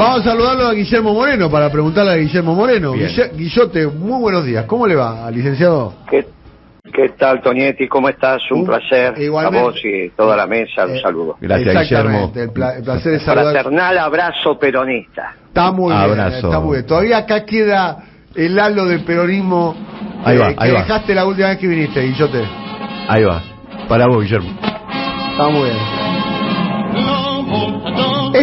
Vamos a saludarlo a Guillermo Moreno para preguntarle a Guillermo Moreno. Guillote, muy buenos días. ¿Cómo le va, licenciado? ¿Qué, qué tal, Toñetti? ¿Cómo estás? Un, placer. Igualmente. A vos y toda la mesa, un eh, saludo. Gracias, Guillermo. El, placer es saludar. Fraternal abrazo peronista. Está muy bien, está muy bien. Todavía acá queda el halo del peronismo ahí va, que dejaste la última vez que viniste, Guillote. Ahí va. Para vos, Guillermo. Está muy bien.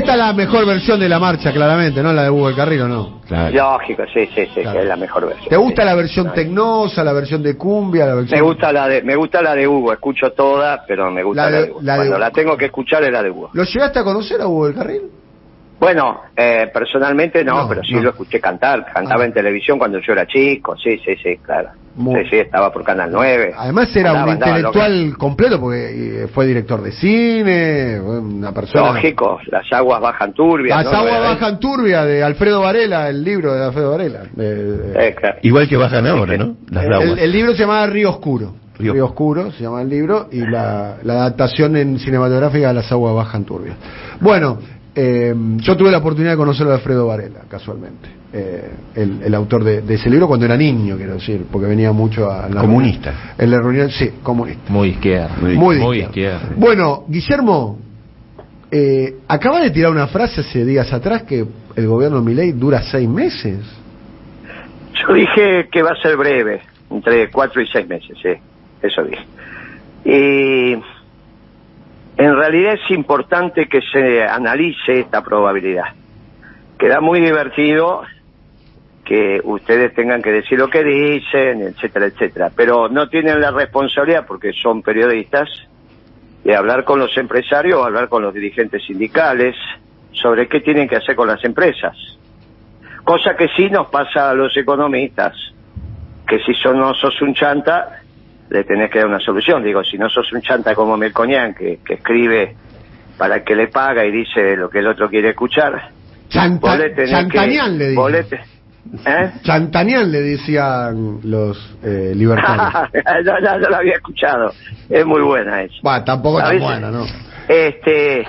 Esta es la mejor versión de la marcha, claramente, ¿no? La de Hugo del Carril, no? Lógico, sí, sí, sí, es la mejor versión. ¿Te gusta la versión tecnosa, la versión de cumbia, la versión... Me gusta la de, me gusta la de Hugo, escucho toda, pero me gusta la de, Hugo. Cuando la tengo que escuchar es la de Hugo. ¿Lo llegaste a conocer a Hugo del Carril? Bueno, eh, personalmente no, pero sí lo escuché cantar. Cantaba ah. en televisión cuando yo era chico, sí, sí, sí, claro. Sí, sí, estaba por Canal 9. Además era un intelectual completo porque eh, fue director de cine, una persona... Lógico, Las aguas bajan turbias. Las aguas bajan turbias de Alfredo Varela, el libro de Alfredo Varela. Igual que bajan ahora, ¿no? Las el, el, libro se llamaba Río Oscuro. Río. Oscuro se llama el libro y la, la adaptación en cinematográfica de Las aguas bajan turbias. Bueno, eh, yo tuve la oportunidad de conocer a Alfredo Varela, casualmente, eh, el, autor de, ese libro cuando era niño, quiero decir, porque venía mucho a la comunista. en la reunión, sí, comunista. Muy izquierda. Muy, izquierda. Bueno, Guillermo, eh, acaba de tirar una frase hace días atrás que el gobierno de Milei dura seis meses. Yo dije que va a ser breve, entre cuatro y seis meses, sí, eso dije. Y en realidad es importante que se analice esta probabilidad. Queda muy divertido que ustedes tengan que decir lo que dicen, etcétera, etcétera, pero no tienen la responsabilidad, porque son periodistas, de hablar con los empresarios o hablar con los dirigentes sindicales sobre qué tienen que hacer con las empresas. Cosa que sí nos pasa a los economistas, que si son, no sos un chanta, le tenés que dar una solución. Digo, si no sos un chanta como Melcoñán, que, que escribe para el que le paga y dice lo que el otro quiere escuchar. Chanta, Chantanian le dice. ¿Eh? Chantanian le decían los eh, libertarios. ya, ya, lo había escuchado. Es muy buena eso. Bueno, tampoco tan buena, ¿no? Este,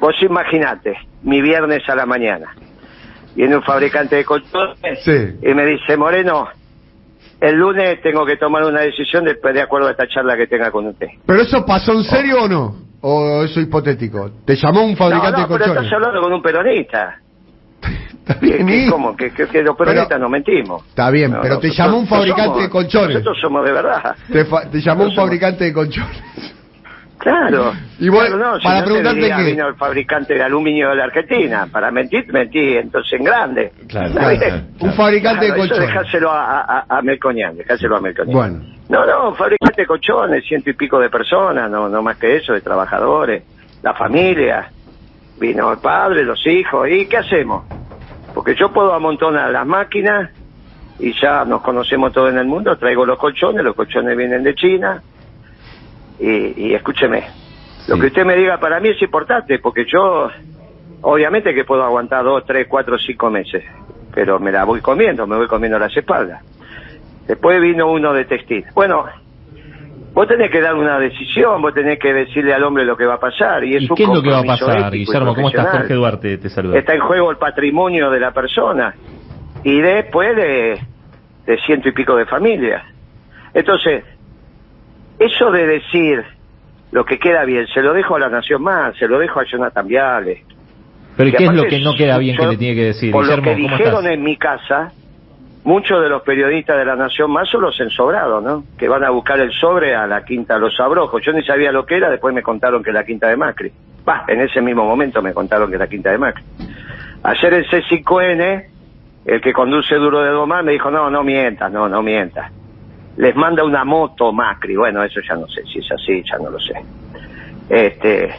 vos imaginate, mi viernes a la mañana, viene un fabricante de colchones y me dice, Moreno, el lunes tengo que tomar una decisión de, de acuerdo a esta charla que tenga con usted. ¿Pero eso pasó en serio o no? ¿O eso hipotético? ¿Te llamó un fabricante de colchones? pero estás hablando con un peronista. Está bien, ¿Qué, ¿Cómo? Que, que, los peronistas no mentimos. Está bien, pero te llamó un fabricante de colchones. Nosotros somos de verdad. Te, te llamó un fabricante de colchones. Claro. Y bueno, no, para no preguntarte qué. vino el fabricante de aluminio de la Argentina. Para mentir, mentí entonces en grande. Claro, Un fabricante de colchones. dejárselo a, a, a Melcoñán, dejárselo a Melcoñán. Bueno. No, no, fabricante de colchones, ciento y pico de personas, no, no más que eso, de trabajadores, la familia. Vino el padre, los hijos, ¿y qué hacemos? Porque yo puedo amontonar las máquinas y ya nos conocemos todos en el mundo, traigo los colchones, los colchones vienen de China, y, escúcheme, lo que usted me diga para mí es importante, porque yo, obviamente que puedo aguantar dos, tres, cuatro, cinco meses, pero me la voy comiendo, me voy comiendo las espaldas. Después vino uno de textil. Bueno, vos tenés que dar una decisión, vos tenés que decirle al hombre lo que va a pasar. ¿Y, es qué es lo que va a pasar, Guillermo? ¿Cómo estás, Jorge Duarte? Te saluda. Está en juego el patrimonio de la persona y después de, de ciento y pico de familias. Entonces, eso de decir lo que queda bien, se lo dejo a la Nación Más, se lo dejo a Jonathan Viale. Pero ¿qué es lo que no queda bien que le tiene que decir? Por lo que dijeron en mi casa, muchos de los periodistas de la Nación Más son los ensobrados, ¿no? Que van a buscar el sobre a la Quinta Los Abrojos. Yo ni sabía lo que era, después me contaron que la Quinta de Macri. Bah, en ese mismo momento me contaron que la Quinta de Macri. Ayer el C5N, el que conduce Duro de Domar, me dijo, no, no mientas, no, no mientas les manda una moto Macri. Bueno, eso ya no sé si es así, ya no lo sé. Este,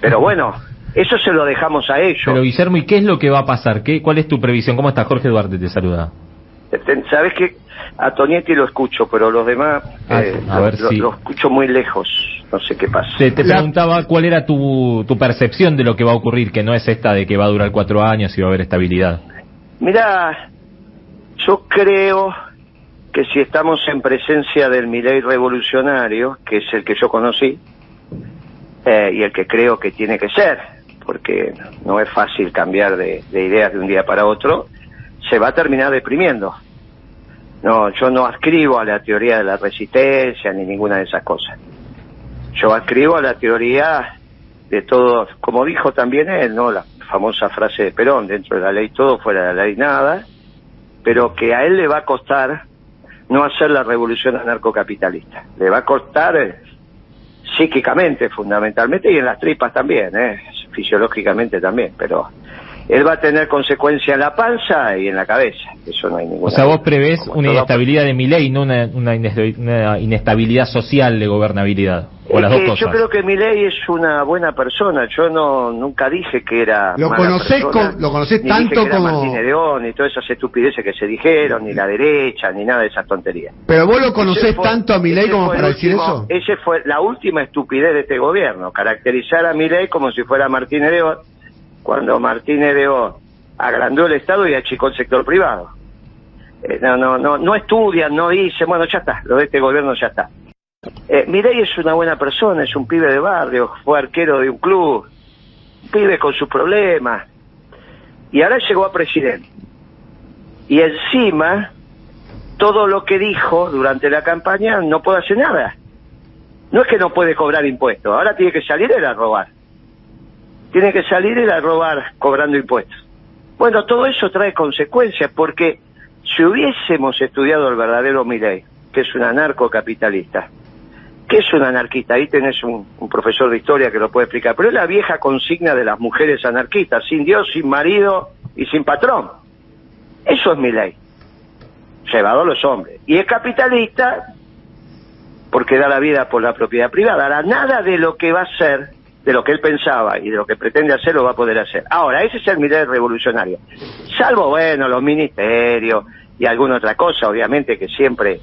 pero bueno, eso se lo dejamos a ellos. Pero Guillermo, ¿y qué es lo que va a pasar? ¿Qué, ¿Cuál es tu previsión? ¿Cómo está Jorge Duarte? Te saluda. Este, Sabes que a Tonietti lo escucho, pero los demás ah, eh, lo, escucho muy lejos. No sé qué pasa. Te, preguntaba cuál era tu, tu percepción de lo que va a ocurrir, que no es esta de que va a durar cuatro años y va a haber estabilidad. Mira, yo creo que si estamos en presencia del Milei revolucionario, que es el que yo conocí, eh, y el que creo que tiene que ser, porque no es fácil cambiar de, de ideas de un día para otro, se va a terminar deprimiendo. No, yo no ascribo a la teoría de la resistencia ni ninguna de esas cosas. Yo ascribo a la teoría de todo, como dijo también él, ¿no? La famosa frase de Perón, dentro de la ley todo, fuera de la ley nada, pero que a él le va a costar no hacer la revolución anarcocapitalista. Le va a costar eh, psíquicamente, fundamentalmente, y en las tripas también, ¿eh? fisiológicamente también, pero él va a tener consecuencia en la panza y en la cabeza. Eso no hay ninguna. O sea, vos prevés una inestabilidad de mi ley, no una, una, inestabilidad social de gobernabilidad. O las dos cosas. Yo creo que mi ley es una buena persona. Yo no nunca dije que era. ¿Lo conocés, lo conocés tanto como. Martín y todas esas estupideces que se dijeron, ni la derecha, ni nada de esas tonterías. Pero vos lo conocés tanto a mi ley como para decir eso. Esa fue la última estupidez de este gobierno, caracterizar a mi ley como si fuera Martín León cuando Martínez de agrandó el Estado y achicó el sector privado. Eh, no, no, no, no estudian, no dicen, bueno, ya está, lo de este gobierno ya está. Eh, Mirey es una buena persona, es un pibe de barrio, fue arquero de un club, pibe con sus problemas, y ahora llegó a presidente. Y encima, todo lo que dijo durante la campaña no puede hacer nada. No es que no puede cobrar impuestos, ahora tiene que salir a robar tiene que salir y a robar cobrando impuestos. Bueno, todo eso trae consecuencias porque si hubiésemos estudiado el verdadero Milei, que es un anarcocapitalista, que es un anarquista, ahí tenés un, profesor de historia que lo puede explicar, pero es la vieja consigna de las mujeres anarquistas, sin Dios, sin marido y sin patrón. Eso es mi ley, llevado a los hombres. Y es capitalista porque da la vida por la propiedad privada. Nada de lo que va a ser de lo que él pensaba y de lo que pretende hacer lo va a poder hacer. Ahora, ese es el mirar revolucionario. Salvo, bueno, los ministerios y alguna otra cosa, obviamente, que siempre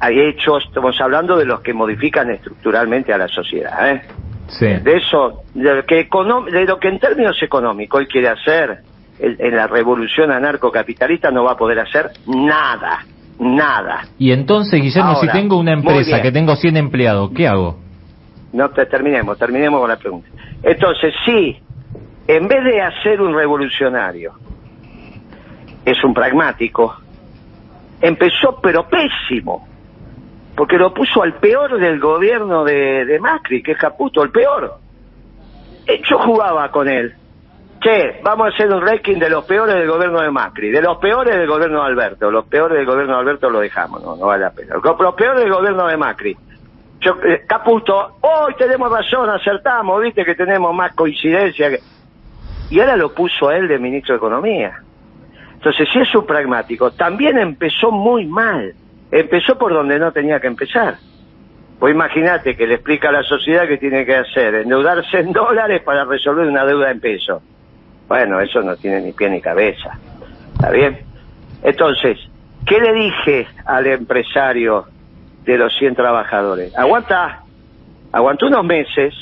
hay hechos, estamos hablando de los que modifican estructuralmente a la sociedad. ¿eh? Sí. De eso, de lo, que de lo que en términos económicos él quiere hacer en la revolución anarcocapitalista no va a poder hacer nada, nada. Y entonces, Guillermo, si tengo una empresa que tengo 100 empleados, ¿qué hago? No te terminemos, terminemos con la pregunta. Entonces, sí, en vez de hacer un revolucionario, es un pragmático, empezó pero pésimo, porque lo puso al peor del gobierno de, Macri, que es Caputo, el peor. Eh, yo jugaba con él. Che, vamos a hacer un ranking de los peores del gobierno de Macri, de los peores del gobierno de Alberto. Los peores del gobierno de Alberto lo dejamos, no, no vale la pena. Los peores del gobierno de Macri. Yo, eh, Caputo, hoy tenemos razón, acertamos, viste que tenemos más coincidencia. Y ahora lo puso a él de ministro de Economía. Entonces, si es un pragmático, también empezó muy mal. Empezó por donde no tenía que empezar. Pues imagínate que le explica a la sociedad que tiene que hacer, endeudarse en dólares para resolver una deuda en pesos. Bueno, eso no tiene ni pie ni cabeza. ¿Está bien? Entonces, ¿qué le dije al empresario de los 100 trabajadores. Aguanta, aguanta unos meses,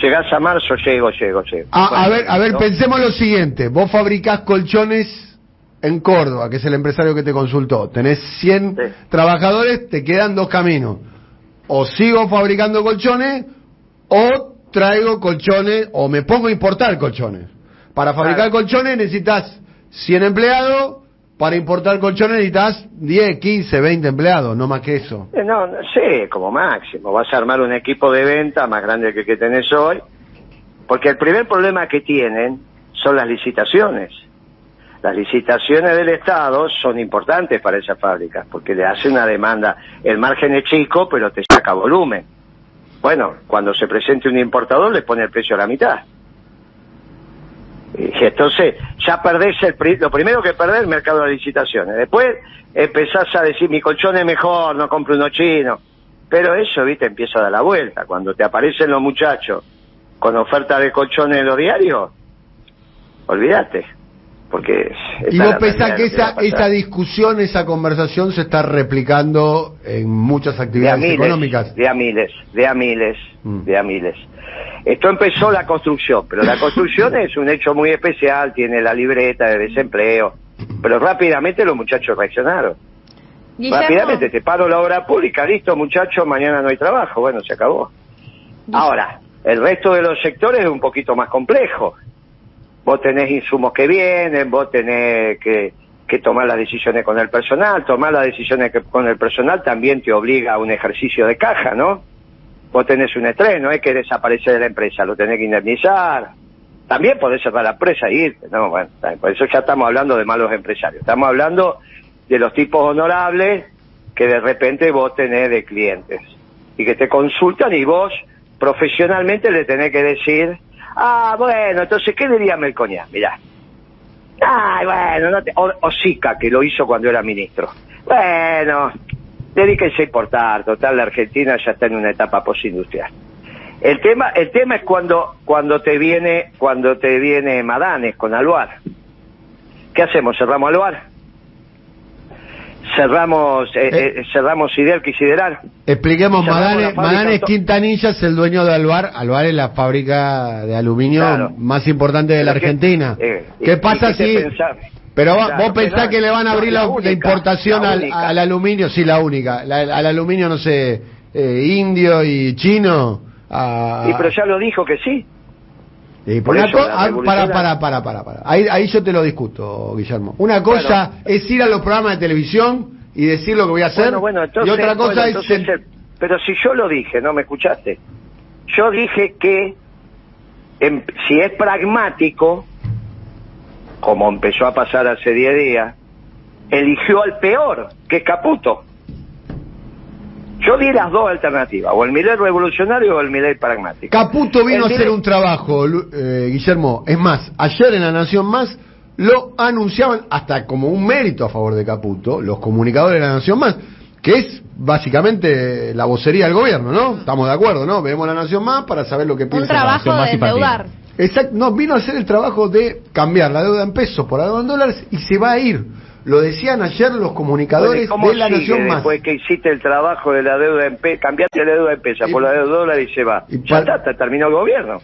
llegás a marzo, llego, llego, llego. Ah, a ver, a ver, pensemos lo siguiente, vos fabricás colchones en Córdoba, que es el empresario que te consultó, tenés 100 trabajadores, te quedan dos caminos, o sigo fabricando colchones, o traigo colchones, o me pongo a importar colchones. Para fabricar colchones necesitas 100 empleados, para importar colchones necesitas 10, 15, 20 empleados, no más que eso. Eh, no, no como máximo. Vas a armar un equipo de venta más grande que el que tenés hoy. Porque el primer problema que tienen son las licitaciones. Las licitaciones del Estado son importantes para esas fábricas porque le hace una demanda. El margen es chico, pero te saca volumen. Bueno, cuando se presente un importador le pone el precio a la mitad. Entonces ya perdés el, lo primero que perdés el mercado de licitaciones. Después empezás a decir mi colchón es mejor, no compro uno chino. Pero eso, viste, empieza a dar la vuelta. Cuando te aparecen los muchachos con oferta de colchones en los diarios, olvídate. Porque y vos pensás que esa, esa discusión, esa conversación se está replicando en muchas actividades económicas. De a miles, de a miles, mm. de a miles. Esto empezó la construcción, pero la construcción es un hecho muy especial, tiene la libreta de desempleo, pero rápidamente los muchachos reaccionaron. Rápidamente, te paro la obra pública, listo muchachos, mañana no hay trabajo, bueno, se acabó. Ahora, El resto de los sectores es un poquito más complejo. Vos tenés insumos que vienen, vos tenés que, tomar las decisiones con el personal, tomar las decisiones que, con el personal también te obliga a un ejercicio de caja, ¿no? Vos tenés un estrés, no es que desaparece de la empresa, lo tenés que indemnizar. También podés cerrar la empresa y irte, ¿no? Bueno, por eso ya estamos hablando de malos empresarios. Estamos hablando de los tipos honorables que de repente vos tenés de clientes y que te consultan y vos profesionalmente le tenés que decir, ah, bueno, entonces, ¿qué diría Melcoña? Mirá. Ay, bueno, no te... o, Sica, que lo hizo cuando era ministro. Bueno, dedíquense a importar, total, la Argentina ya está en una etapa postindustrial. El tema, el tema es cuando, cuando te viene, cuando te viene Madanes con Aluar. ¿Qué hacemos? ¿Cerramos Aluar? Cerramos eh, eh, eh cerramos Siderque y Sideral. Expliquemos, Madanes, Quintanilla es el dueño de Alvar. Alvar es la fábrica de aluminio más importante de la Argentina. Eh, ¿Qué pasa si... pero vos pensás que le van a abrir la, importación al, aluminio, sí, la única, al aluminio, no sé, indio y chino. y pero ya lo dijo que sí. Por ah, para, para, para, para, para. Ahí, ahí yo te lo discuto, Guillermo. Una cosa es ir a los programas de televisión y decir lo que voy a hacer. y otra cosa es... Eh, pero si yo lo dije, ¿no me escuchaste? Yo dije que em, si es pragmático, como empezó a pasar hace 10 días, eligió al peor, que es Caputo. Yo di las dos alternativas, o el Miley revolucionario o el Miley pragmático. Caputo vino a hacer un trabajo, eh, Guillermo. Es más, ayer en La Nación Más lo anunciaban hasta como un mérito a favor de Caputo, los comunicadores de La Nación Más, que es básicamente la vocería del gobierno, ¿no? Estamos de acuerdo, ¿no? Vemos La Nación Más para saber lo que piensa. Un trabajo de endeudar. Exacto, no, vino a hacer el trabajo de cambiar la deuda en pesos por la deuda en dólares y se va a ir. Lo decían ayer los comunicadores de la Nación Más. Después que hiciste el trabajo de la deuda en pesos, cambiaste la deuda en pesos por la deuda en dólares y se va. Y ya está, terminó el gobierno.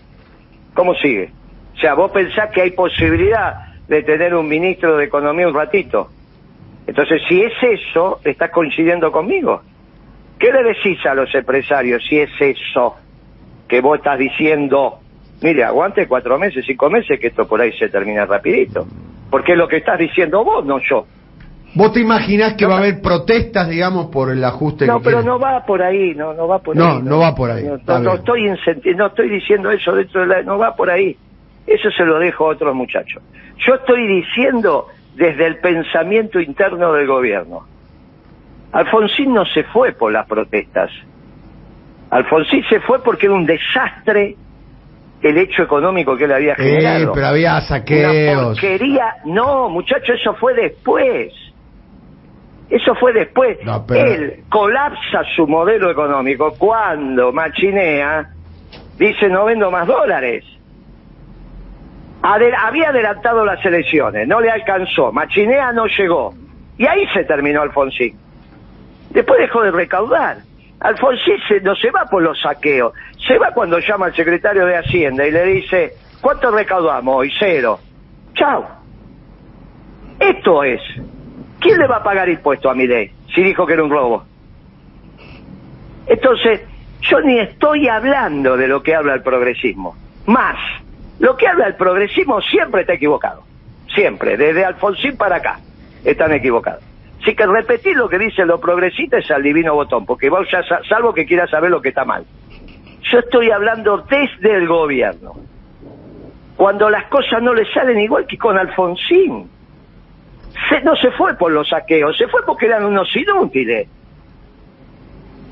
¿Cómo sigue? O sea, vos pensás que hay posibilidad de tener un ministro de Economía un ratito. Entonces, si es eso, estás coincidiendo conmigo. ¿Qué le decís a los empresarios si es eso que vos estás diciendo? Mire, aguante cuatro meses, cinco meses, que esto por ahí se termina rapidito. Porque es lo que estás diciendo vos, no yo. ¿Vos te imaginás que va a haber protestas, digamos, por el ajuste? No, pero no va por ahí, no, no va por ahí. No, no va por ahí. No, estoy no estoy diciendo eso dentro de la, no va por ahí. Eso se lo dejo a otros muchachos. Yo estoy diciendo desde el pensamiento interno del gobierno. Alfonsín no se fue por las protestas. Alfonsín se fue porque era un desastre el hecho económico que él había generado. Eh, pero había saqueos. Una No, muchacho, eso fue después. Eso fue después. Él colapsa su modelo económico cuando machinea, dice no vendo más dólares. había adelantado las elecciones, no le alcanzó, Machinea no llegó. Y ahí se terminó Alfonsín. Después dejó de recaudar. Alfonsín no se va por los saqueos, se va cuando llama al secretario de Hacienda y le dice, ¿cuánto recaudamos hoy? Cero. Chao. Esto es. ¿Quién le va a pagar impuesto a mi ley si dijo que era un robo? Entonces, yo ni estoy hablando de lo que habla el progresismo. Más, lo que habla el progresismo siempre está equivocado. Siempre, desde Alfonsín para acá, están equivocados. Así que repetir lo que dicen los progresistas es al divino botón, porque vos ya, salvo que quieras saber lo que está mal. Yo estoy hablando desde el gobierno. Cuando las cosas no le salen igual que con Alfonsín. no se fue por los saqueos, se fue porque eran unos inútiles.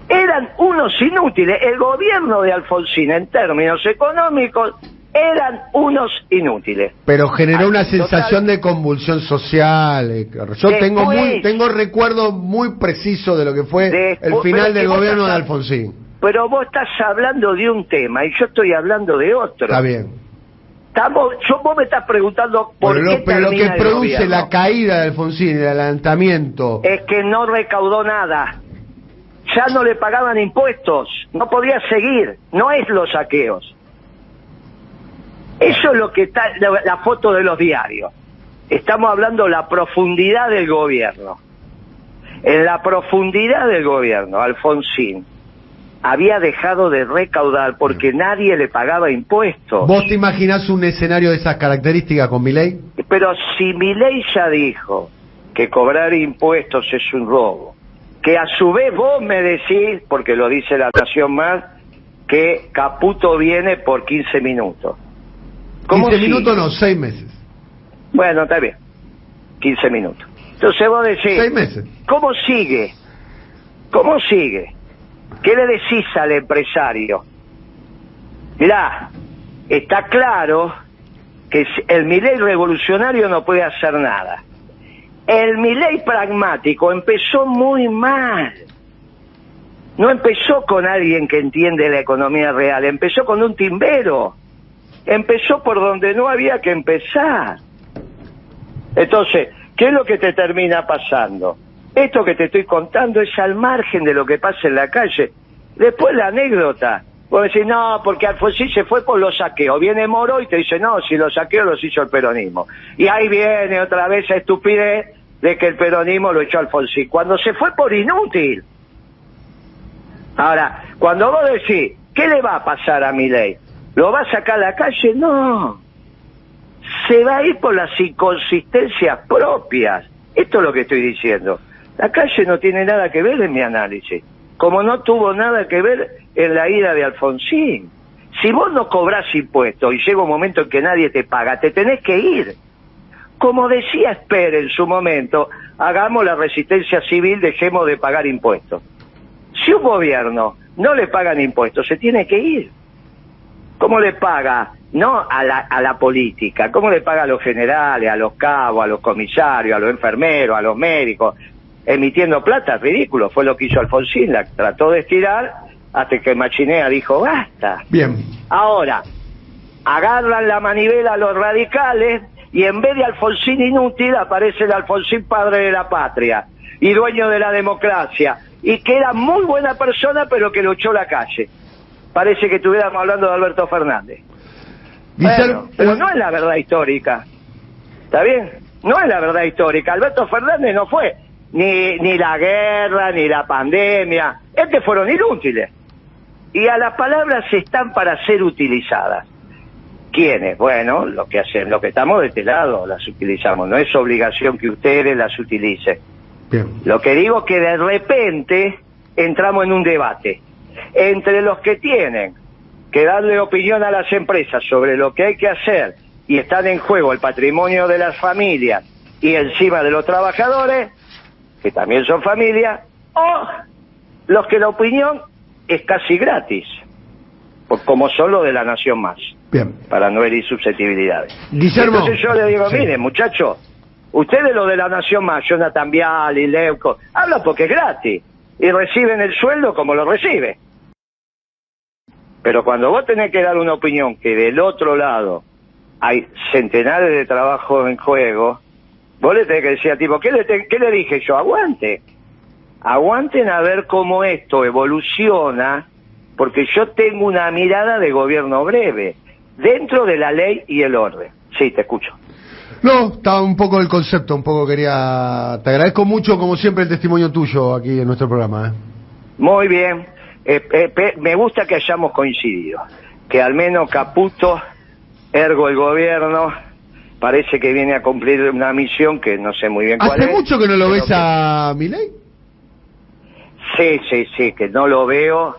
Eran unos inútiles. El gobierno de Alfonsín, en términos económicos, eran unos inútiles. Pero generó una sensación de convulsión social. Eh, yo tengo muy, tengo recuerdo muy preciso de lo que fue el final del gobierno de Alfonsín. Pero vos estás hablando de un tema y yo estoy hablando de otro. Está bien. Estamos, yo, vos me estás preguntando por pero qué lo, pero lo que produce la caída de Alfonsín, el adelantamiento. Es que no recaudó nada. Ya no le pagaban impuestos. No podía seguir. No es los saqueos eso es lo que está, la, foto de los diarios. Estamos hablando de la profundidad del gobierno. En la profundidad del gobierno, Alfonsín había dejado de recaudar porque nadie le pagaba impuestos. ¿Vos te imaginás un escenario de esas características con mi ley? Pero si mi ley ya dijo que cobrar impuestos es un robo, que a su vez vos me decís, porque lo dice la Nación Más, que Caputo viene por 15 minutos. 15 minutos no, 6 meses. Bueno, está bien. 15 minutos. Entonces vos decís... 6 meses. ¿Cómo sigue? ¿Cómo sigue? ¿Qué le decís al empresario? Mirá, está claro que el Milei revolucionario no puede hacer nada. El Milei pragmático empezó muy mal. No empezó con alguien que entiende la economía real, empezó con un timbero. Empezó por donde no había que empezar. Entonces, ¿qué es lo que te termina pasando? Esto que te estoy contando es al margen de lo que pasa en la calle. Después la anécdota. Vos decís, no, porque Alfonsín se fue por los saqueos. Viene Moro y te dice, no, si los saqueos los hizo el peronismo. Y ahí viene otra vez esa estupidez de que el peronismo lo echó Alfonsín. Cuando se fue por inútil. Ahora, cuando vos decís, ¿qué le va a pasar a mi ley? ¿Lo va a sacar a la calle? No. Se va a ir por las inconsistencias propias. Esto es lo que estoy diciendo. La calle no tiene nada que ver en mi análisis, como no tuvo nada que ver en la ida de Alfonsín. Si vos no cobrás impuestos y llega un momento en que nadie te paga, te tenés que ir. Como decía Esper en su momento, hagamos la resistencia civil, dejemos de pagar impuestos. Si un gobierno no le pagan impuestos, se tiene que ir. ¿Cómo le paga? No a la, a la política, ¿cómo le paga a los generales, a los cabos, a los comisarios, a los enfermeros, a los médicos, emitiendo plata, ridículo, fue lo que hizo Alfonsín, la trató de estirar hasta que Machinea dijo basta. Bien. Ahora, agarran la manivela a los radicales y en vez de Alfonsín inútil aparece el Alfonsín padre de la patria y dueño de la democracia y que era muy buena persona pero que lo echó la calle. Parece que estuviéramos hablando de Alberto Fernández. pero no es la verdad histórica. ¿Está bien? No es la verdad histórica. Alberto Fernández no fue ni, ni la guerra, ni la pandemia. Este fueron inútiles. Y a las palabras están para ser utilizadas. ¿Quiénes? Bueno, lo que hacen, lo que estamos de este lado las utilizamos. No es obligación que ustedes las utilicen. Lo que digo es que de repente entramos en un debate entre los que tienen que darle opinión a las empresas sobre lo que hay que hacer y están en juego el patrimonio de las familias y encima de los trabajadores que también son familia, o los que la opinión es casi gratis, como son los de la Nación Más, Bien. para no herir susceptibilidades. Guillermo. Entonces yo le digo, miren muchachos, ustedes los de la Nación Más, Jonathan Vial y Leuco, hablan porque es gratis y reciben el sueldo como lo recibe. Pero cuando vos tenés que dar una opinión que del otro lado hay centenares de trabajos en juego, Vos le tenés que decir a tipo, ¿qué le, ¿qué le dije yo? Aguante. Aguanten a ver cómo esto evoluciona, porque yo tengo una mirada de gobierno breve, dentro de la ley y el orden. Sí, te escucho. No, estaba un poco el concepto, un poco quería... Te agradezco mucho, como siempre, el testimonio tuyo aquí en nuestro programa. ¿eh? Muy bien. Eh, eh, me gusta que hayamos coincidido. Que al menos Caputo, ergo el gobierno, parece que viene a cumplir una misión que no sé muy bien cuál es. ¿Hace mucho que no lo ves a Milei? Sí, sí, sí, que no lo veo.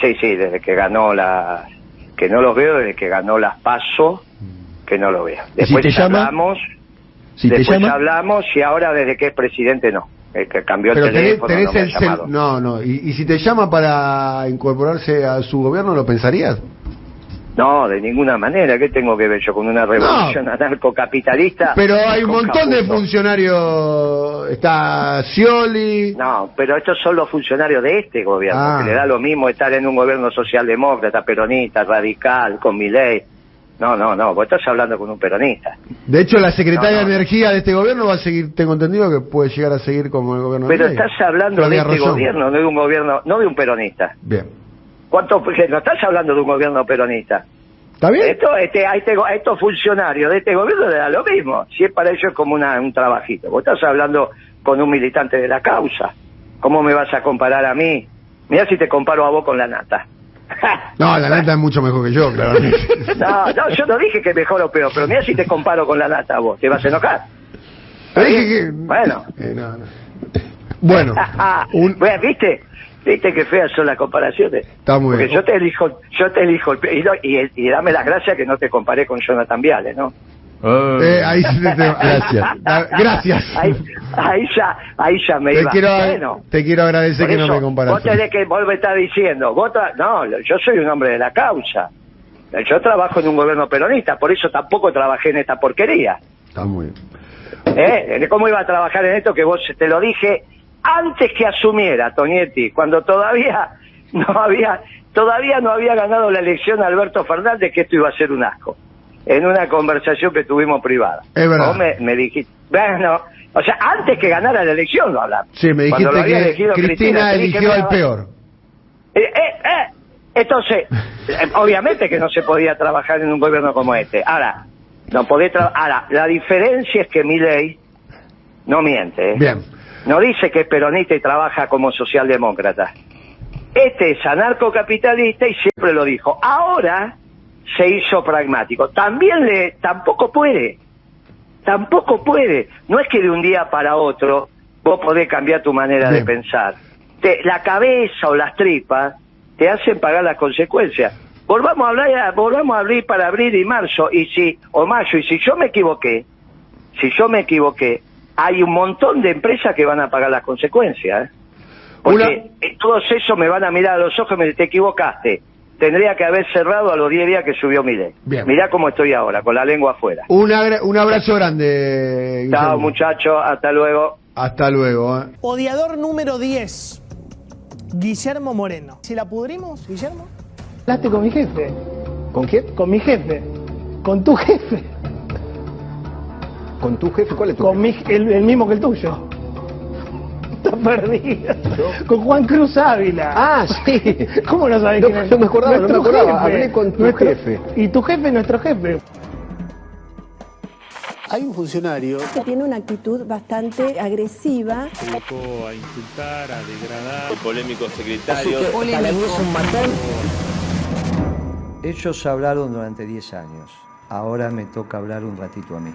Sí, sí, desde que ganó la... Que no lo veo desde que ganó las PASO, que no lo veo. Después si te hablamos, si después hablamos y ahora desde que es presidente no. El que cambió el teléfono no, el no, no. ¿Y, ¿Y si te llama para incorporarse a su gobierno, lo pensarías? No, de ninguna manera. ¿Qué tengo que ver yo con una revolución anarcocapitalista? Pero hay un montón de funcionarios. Está Scioli. No, pero estos son los funcionarios de este gobierno, que ah. le da lo mismo estar en un gobierno socialdemócrata, peronista, radical, con mi ley. No, no, no, vos estás hablando con un peronista. De hecho, la secretaria de Energía de este gobierno va a seguir, tengo entendido que puede llegar a seguir como el gobierno Pero estás hablando de este gobierno, no de un gobierno, no de un peronista. Bien. ¿Cuántos, no estás hablando de un gobierno peronista? ¿Está bien? Esto, este, a, este, a estos funcionarios de este gobierno le da lo mismo. Si es para ellos como una, un trabajito. Vos estás hablando con un militante de la causa. ¿Cómo me vas a comparar a mí Mirá si te comparo a vos con la nata. No, la nata es mucho mejor que yo, claramente. No, no, yo no dije que mejor o peor, pero mira si te comparo con la nata vos, te vas a enojar. Dije que... Bueno. Eh, no, no. Bueno, un- ¿viste? ¿Viste qué feas son las comparaciones? Está muy Porque bien. yo te elijo, yo te elijo, y dame las gracias que no te comparé con Jonathan Viales, ¿no? Eh, ahí sí te- gracias. Gracias. Ahí, ahí ya, ahí ya me Te iba. quiero, Bueno, te quiero agradecer que no me comparaste. Vos tenés que, vos me estás diciendo, vos no, yo soy un hombre de la causa. Yo trabajo en un gobierno peronista, por eso tampoco trabajé en esta porquería. Está muy bien. ¿Eh? ¿Cómo iba a trabajar en esto que vos te lo dije antes que asumiera, Tonietti, cuando todavía no había todavía no había ganado la elección Alberto Fernández que esto iba a ser un asco? En una conversación que tuvimos privada. Es verdad. Vos me, me dijiste, bueno, o sea, antes que ganara la elección lo hablamos. Sí, me Cuando lo dijiste había que elegido Cristina, dije, eligió al peor. eh, eh, eh. Entonces, eh, obviamente que no se podía trabajar en un gobierno como este. Ahora, no podés Ahora, la diferencia es que mi ley no miente. ¿eh? Bien. No dice que es peronista y trabaja como socialdemócrata. Este es anarcocapitalista y siempre lo dijo. Ahora se hizo pragmático. También le, tampoco puede. Tampoco puede. No es que de un día para otro vos podés cambiar tu manera Bien. de pensar. Te- la cabeza o las tripas te hacen pagar las consecuencias. Volvamos a hablar, volvamos a abrir para abril y marzo y si o mayo y si yo me equivoqué, si yo me equivoqué, hay un montón de empresas que van a pagar las consecuencias. ¿eh? Porque Una- eh, todos esos me van a mirar a los ojos y me dicen, te equivocaste. Tendría que haber cerrado a los 10 días que subió mi ley. Bien. Mirá cómo estoy ahora, con la lengua afuera. Un, abrazo grande. Chao muchachos, hasta luego. Hasta luego. ¿eh? Odiador número 10. Guillermo Moreno. ¿Si la pudrimos, Guillermo? Hablaste con mi jefe. ¿Con quién? Con mi jefe. Con tu jefe. ¿Con tu jefe? ¿Cuál es tu Con jefe? mi, el, el mismo que el tuyo. Está perdido. Con Juan Cruz Ávila. Ah, sí. ¿Cómo no sabes No, quién es? no me acordaba, no me Nuestro acordaba. jefe. Hablé con tu Nuestro- jefe. Y tu jefe es nuestro jefe. Hay un funcionario que tiene una actitud bastante agresiva. se dedicó a insultar, a degradar. El polémico secretario. Ellos hablaron durante 10 años. Ahora me toca hablar un ratito a mí.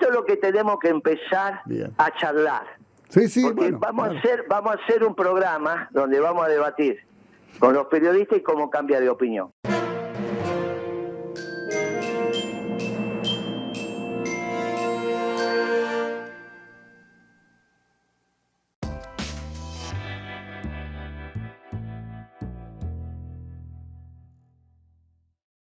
Esto es lo que tenemos que empezar Bien. a charlar. Sí, sí, Porque bueno. vamos claro. a hacer vamos a hacer un programa donde vamos a debatir con los periodistas y cómo cambia de opinión.